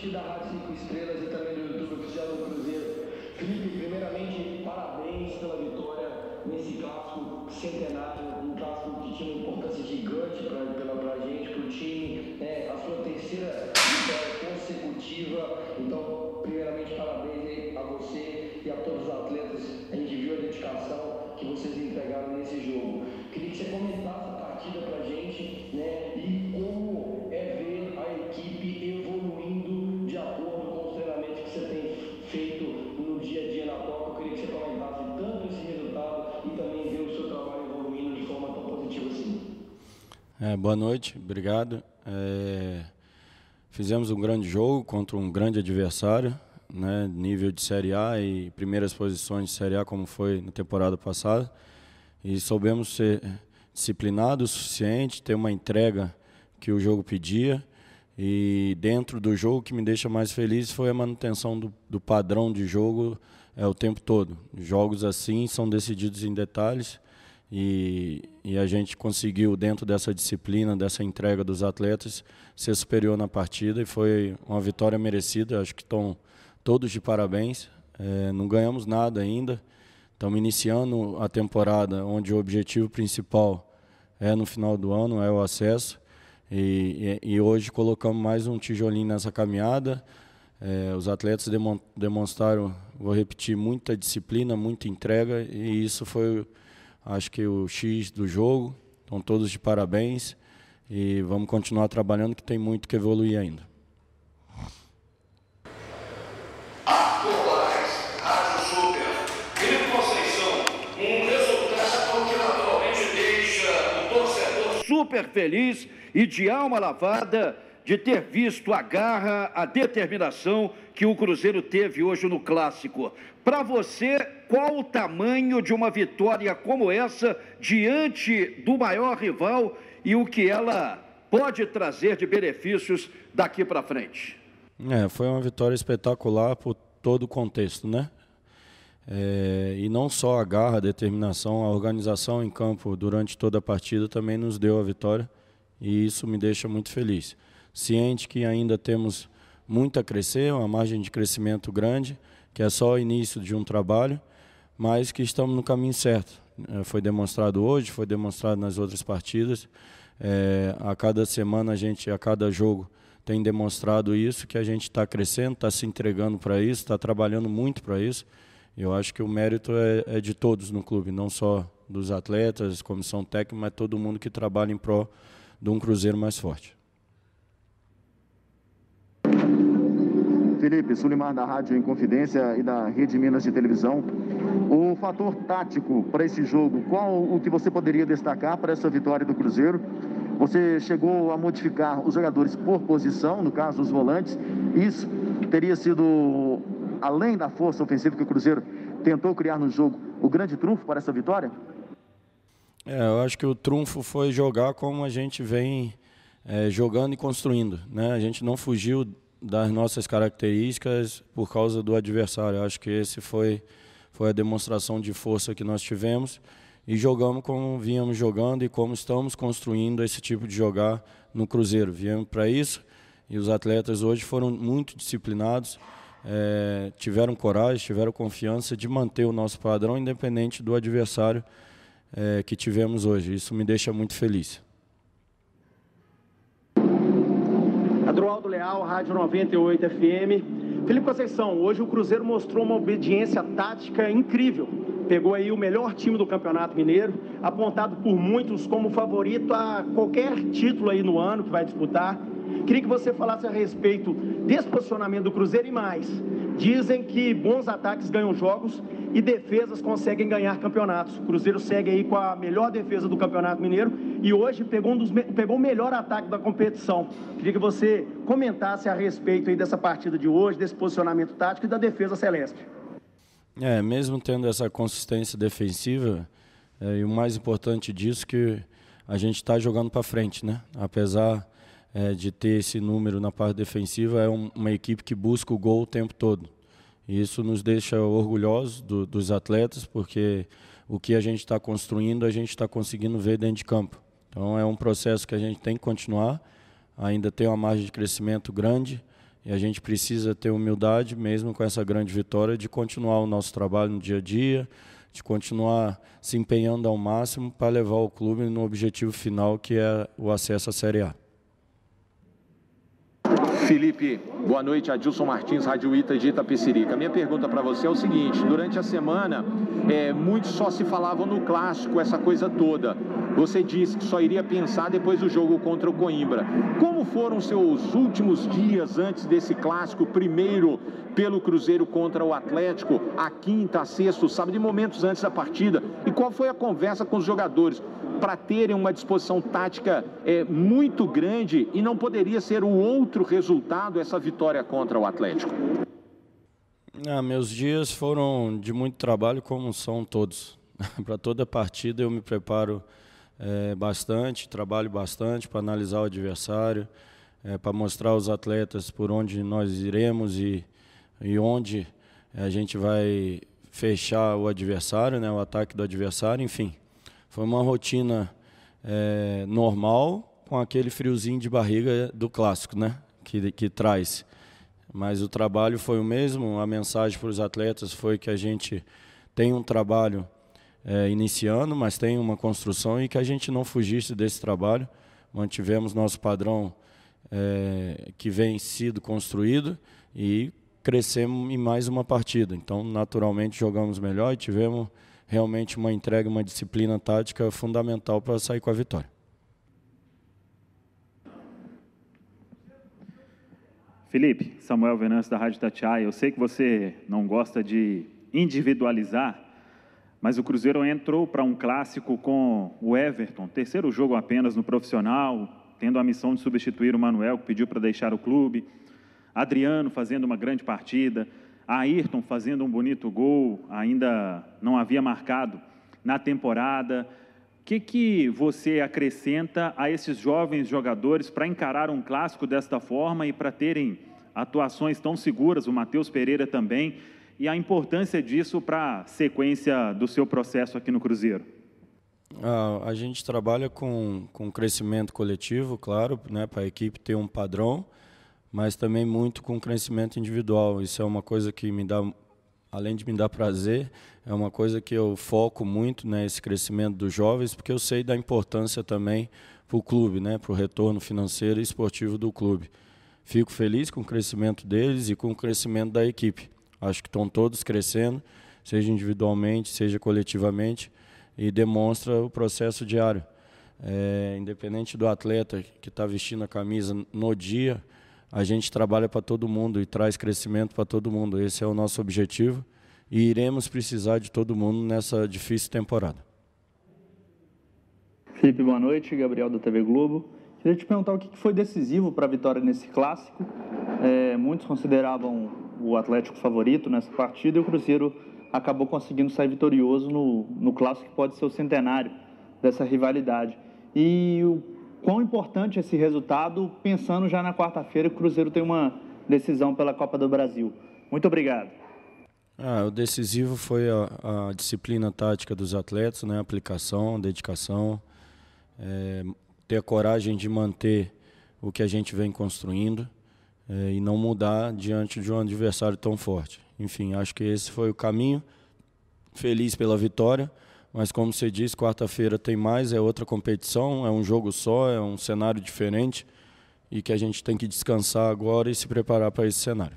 noite da Rádio 5 Estrelas e também do YouTube Oficial do Cruzeiro. Felipe, primeiramente, parabéns pela vitória nesse clássico centenário, um clássico que tinha uma importância gigante para a gente, para o time, né? a sua terceira vitória consecutiva. Então, É, boa noite, obrigado. É, fizemos um grande jogo contra um grande adversário, né, nível de Série A e primeiras posições de Série A, como foi na temporada passada. E soubemos ser disciplinados o suficiente, ter uma entrega que o jogo pedia. E dentro do jogo, o que me deixa mais feliz foi a manutenção do, do padrão de jogo é, o tempo todo. Jogos assim são decididos em detalhes e, e, a gente conseguiu, dentro dessa disciplina, dessa entrega dos atletas, ser superior na partida e foi uma vitória merecida. Acho que estão todos de parabéns. É, não ganhamos nada ainda. Estamos iniciando a temporada onde o objetivo principal é no final do ano, é o acesso. E, e, e hoje colocamos mais um tijolinho nessa caminhada. É, os atletas demonstraram, vou repetir, muita disciplina, muita entrega e isso foi, acho que, o X do jogo. Estão todos de parabéns e vamos continuar trabalhando que tem muito que evoluir ainda. super feliz e de alma lavada de ter visto a garra, a determinação que o Cruzeiro teve hoje no Clássico. Para você, qual o tamanho de uma vitória como essa diante do maior rival e o que ela pode trazer de benefícios daqui para frente? É, foi uma vitória espetacular por todo o contexto, né? É, e não só a garra, a determinação, a organização em campo durante toda a partida também nos deu a vitória e isso me deixa muito feliz. Ciente que ainda temos muito a crescer, uma margem de crescimento grande, que é só o início de um trabalho, mas que estamos no caminho certo. É, foi demonstrado hoje, foi demonstrado nas outras partidas. É, a cada semana a gente, a cada jogo, tem demonstrado isso, que a gente está crescendo, está se entregando para isso, está trabalhando muito para isso. Eu acho que o mérito é, é, de todos no clube, não só dos atletas, comissão técnica, mas todo mundo que trabalha em pró de um Cruzeiro mais forte. Felipe, Sulimar da Rádio em Confidência e da Rede Minas de Televisão. O fator tático para esse jogo, qual o que você poderia destacar para essa vitória do Cruzeiro? Você chegou a modificar os jogadores por posição, no caso os volantes. Isso teria sido além da força ofensiva que o Cruzeiro tentou criar no jogo, o grande trunfo para essa vitória? É, eu acho que o trunfo foi jogar como a gente vem é, jogando e construindo. Né? A gente não fugiu das nossas características por causa do adversário. Acho que esse foi, foi a demonstração de força que nós tivemos e jogamos como vínhamos jogando e como estamos construindo esse tipo de jogar no Cruzeiro. Viemos para isso e os atletas hoje foram muito disciplinados é, tiveram coragem, tiveram confiança de manter o nosso padrão, independente do adversário é, que tivemos hoje. Isso me deixa muito feliz. Adroaldo Leal, Rádio 98 FM. Felipe Conceição, hoje o Cruzeiro mostrou uma obediência tática incrível. Pegou aí o melhor time do Campeonato Mineiro, apontado por muitos como favorito a qualquer título aí no ano que vai disputar. Queria que você falasse a respeito desse posicionamento do Cruzeiro e mais. Dizem que bons ataques ganham jogos e defesas conseguem ganhar campeonatos. O Cruzeiro segue aí com a melhor defesa do Campeonato Mineiro e hoje pegou, um dos, pegou o melhor ataque da competição. Queria que você comentasse a respeito aí dessa partida de hoje, desse posicionamento tático e da defesa celeste. É, mesmo tendo essa consistência defensiva, é, e o mais importante disso que a gente está jogando para frente, né? Apesar é, de ter esse número na parte defensiva, é um, uma equipe que busca o gol o tempo todo. E isso nos deixa orgulhosos do, dos atletas, porque o que a gente está construindo, a gente está conseguindo ver dentro de campo. Então é um processo que a gente tem que continuar, ainda tem uma margem de crescimento grande E a gente precisa ter humildade, mesmo com essa grande vitória, de continuar o nosso trabalho no dia a dia, de continuar se empenhando ao máximo para levar o clube no objetivo final, que é o acesso à Série A. Felipe, boa noite. Adilson Martins, Rádio Ita de Itapecerica. Minha pergunta para você é o seguinte: durante a semana, é, muitos só se falavam no clássico, essa coisa toda. Você disse que só iria pensar depois do jogo contra o Coimbra. Como foram seus últimos dias antes desse clássico? Primeiro pelo Cruzeiro contra o Atlético, a quinta, a sexta, sábado, de momentos antes da partida. E qual foi a conversa com os jogadores? Para terem uma disposição tática é, muito grande e não poderia ser o outro resultado essa vitória contra o Atlético? Ah, meus dias foram de muito trabalho, como são todos. para toda partida eu me preparo é, bastante, trabalho bastante para analisar o adversário, é, para mostrar aos atletas por onde nós iremos e, e onde a gente vai fechar o adversário, né, o ataque do adversário, enfim. Foi uma rotina é, normal com aquele friozinho de barriga do clássico, né? Que, que traz. Mas o trabalho foi o mesmo. A mensagem para os atletas foi que a gente tem um trabalho é, iniciando, mas tem uma construção e que a gente não fugisse desse trabalho. Mantivemos nosso padrão é, que vem sido construído e crescemos em mais uma partida. Então, naturalmente, jogamos melhor e tivemos realmente uma entrega, uma disciplina tática fundamental para sair com a vitória. Felipe, Samuel Venâncio da Rádio Tatiaia, eu sei que você não gosta de individualizar, mas o Cruzeiro entrou para um clássico com o Everton, terceiro jogo apenas no profissional, tendo a missão de substituir o Manuel, que pediu para deixar o clube, Adriano fazendo uma grande partida, Ayrton fazendo um bonito gol, ainda não havia marcado na temporada. O que, que você acrescenta a esses jovens jogadores para encarar um clássico desta forma e para terem atuações tão seguras, o Matheus Pereira também, e a importância disso para a sequência do seu processo aqui no Cruzeiro? Ah, a gente trabalha com, com crescimento coletivo, claro, né, para a equipe ter um padrão mas também muito com crescimento individual. Isso é uma coisa que me dá, além de me dar prazer, é uma coisa que eu foco muito, né, esse crescimento dos jovens, porque eu sei da importância também para o clube, né, para o retorno financeiro e esportivo do clube. Fico feliz com o crescimento deles e com o crescimento da equipe. Acho que estão todos crescendo, seja individualmente, seja coletivamente, e demonstra o processo diário. É, independente do atleta que está vestindo a camisa no dia, a gente trabalha para todo mundo e traz crescimento para todo mundo. Esse é o nosso objetivo e iremos precisar de todo mundo nessa difícil temporada. Felipe, boa noite. Gabriel da TV Globo. Queria te perguntar o que foi decisivo para a vitória nesse clássico. É, muitos consideravam o Atlético favorito nessa partida e o Cruzeiro acabou conseguindo sair vitorioso no, no clássico que pode ser o centenário dessa rivalidade. E o quão importante esse resultado, pensando já na quarta-feira que o Cruzeiro tem uma decisão pela Copa do Brasil. Muito obrigado. Ah, o decisivo foi a, a, disciplina tática dos atletas, né? aplicação, dedicação, é, ter a coragem de manter o que a gente vem construindo é, e não mudar diante de um adversário tão forte. Enfim, acho que esse foi o caminho. Feliz pela vitória mas como você disse, quarta-feira tem mais, é outra competição, é um jogo só, é um cenário diferente e que a gente tem que descansar agora e se preparar para esse cenário.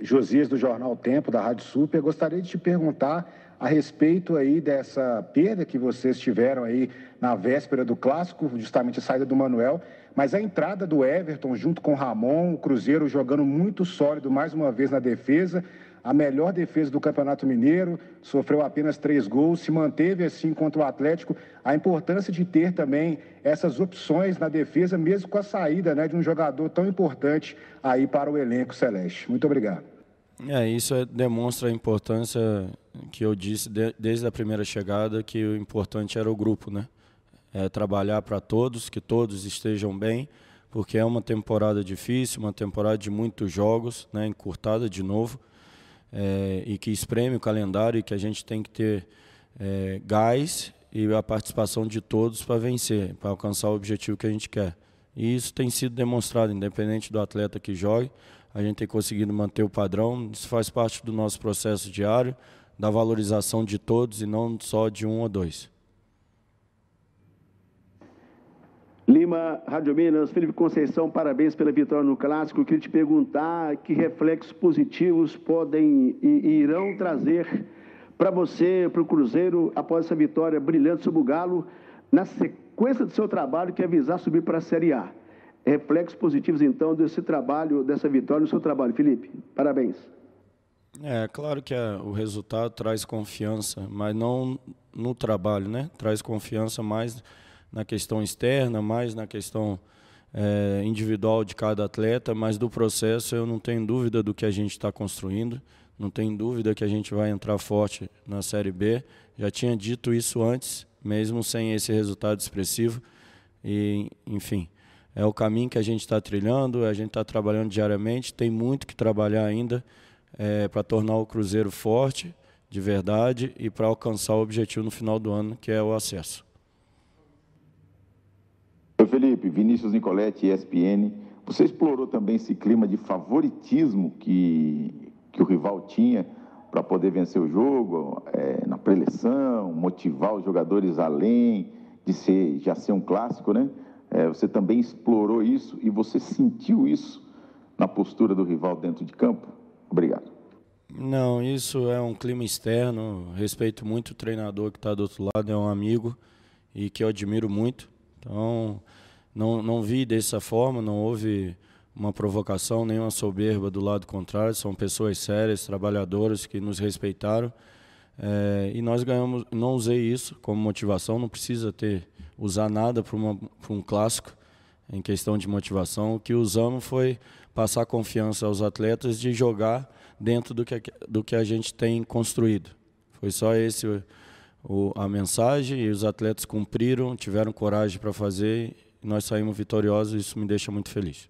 Josias do Jornal Tempo, da Rádio Super, gostaria de te perguntar a respeito aí dessa perda que vocês tiveram aí na véspera do clássico, justamente a saída do Manuel, mas a entrada do Everton junto com o Ramon, o Cruzeiro jogando muito sólido mais uma vez na defesa, a melhor defesa do Campeonato Mineiro, sofreu apenas três gols, se manteve assim contra o Atlético. A importância de ter também essas opções na defesa, mesmo com a saída né, de um jogador tão importante aí para o elenco celeste. Muito obrigado. É, isso é, demonstra a importância que eu disse de, desde a primeira chegada, que o importante era o grupo, né? É trabalhar para todos, que todos estejam bem, porque é uma temporada difícil, uma temporada de muitos jogos, né, encurtada de novo é, e que espreme o calendário e que a gente tem que ter é, gás e a participação de todos para vencer, para alcançar o objetivo que a gente quer. E isso tem sido demonstrado, independente do atleta que jogue, a gente tem conseguido manter o padrão. Isso faz parte do nosso processo diário, da valorização de todos e não só de um ou dois. Lima, Rádio Minas, Felipe Conceição, parabéns pela vitória no Clássico. Queria te perguntar que reflexos positivos podem e irão trazer para você, para o Cruzeiro, após essa vitória brilhante sobre o Galo, na sequência do seu trabalho, que é visar subir para a Série A. Reflexos positivos, então, desse trabalho, dessa vitória no seu trabalho. Felipe, parabéns. É, claro que é, o resultado traz confiança, mas não no trabalho, né? Traz confiança mais na questão externa, mais na questão é, individual de cada atleta, mas do processo eu não tenho dúvida do que a gente está construindo, não tenho dúvida que a gente vai entrar forte na Série B. Já tinha dito isso antes, mesmo sem esse resultado expressivo. E, enfim, é o caminho que a gente está trilhando, a gente está trabalhando diariamente, tem muito que trabalhar ainda é, para tornar o Cruzeiro forte, de verdade, e para alcançar o objetivo no final do ano, que é o acesso. Felipe, Vinícius Nicoletti, ESPN. Você explorou também esse clima de favoritismo que, que o rival tinha para poder vencer o jogo, é, na preleção, motivar os jogadores além de ser, já ser um clássico, né? É, você também explorou isso e você sentiu isso na postura do rival dentro de campo? Obrigado. Não, isso é um clima externo. Respeito muito o treinador que está do outro lado, é um amigo e que eu admiro muito. Então, não, não vi dessa forma, não houve uma provocação, nem uma soberba do lado contrário. São pessoas sérias, trabalhadoras que nos respeitaram. É, e nós ganhamos. Não usei isso como motivação, não precisa ter usar nada para um clássico em questão de motivação. O que usamos foi passar confiança aos atletas de jogar dentro do que, do que a gente tem construído. Foi só esse o, a mensagem e os atletas cumpriram, tiveram coragem para fazer nós saímos vitoriosos e isso me deixa muito feliz.